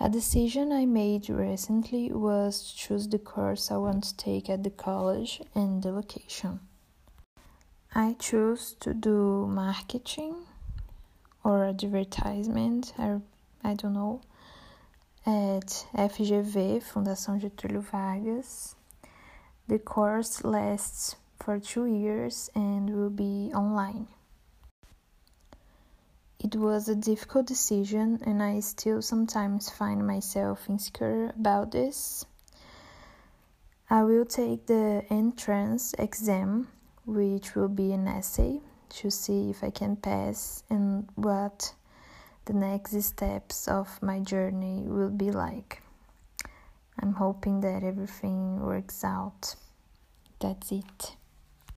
A decision I made recently was to choose the course I want to take at the college and the location. I chose to do marketing or advertisement, I, I don't know, at FGV, Fundação Getúlio Vargas. The course lasts for two years and will be online. It was a difficult decision, and I still sometimes find myself insecure about this. I will take the entrance exam, which will be an essay, to see if I can pass and what the next steps of my journey will be like. I'm hoping that everything works out. That's it.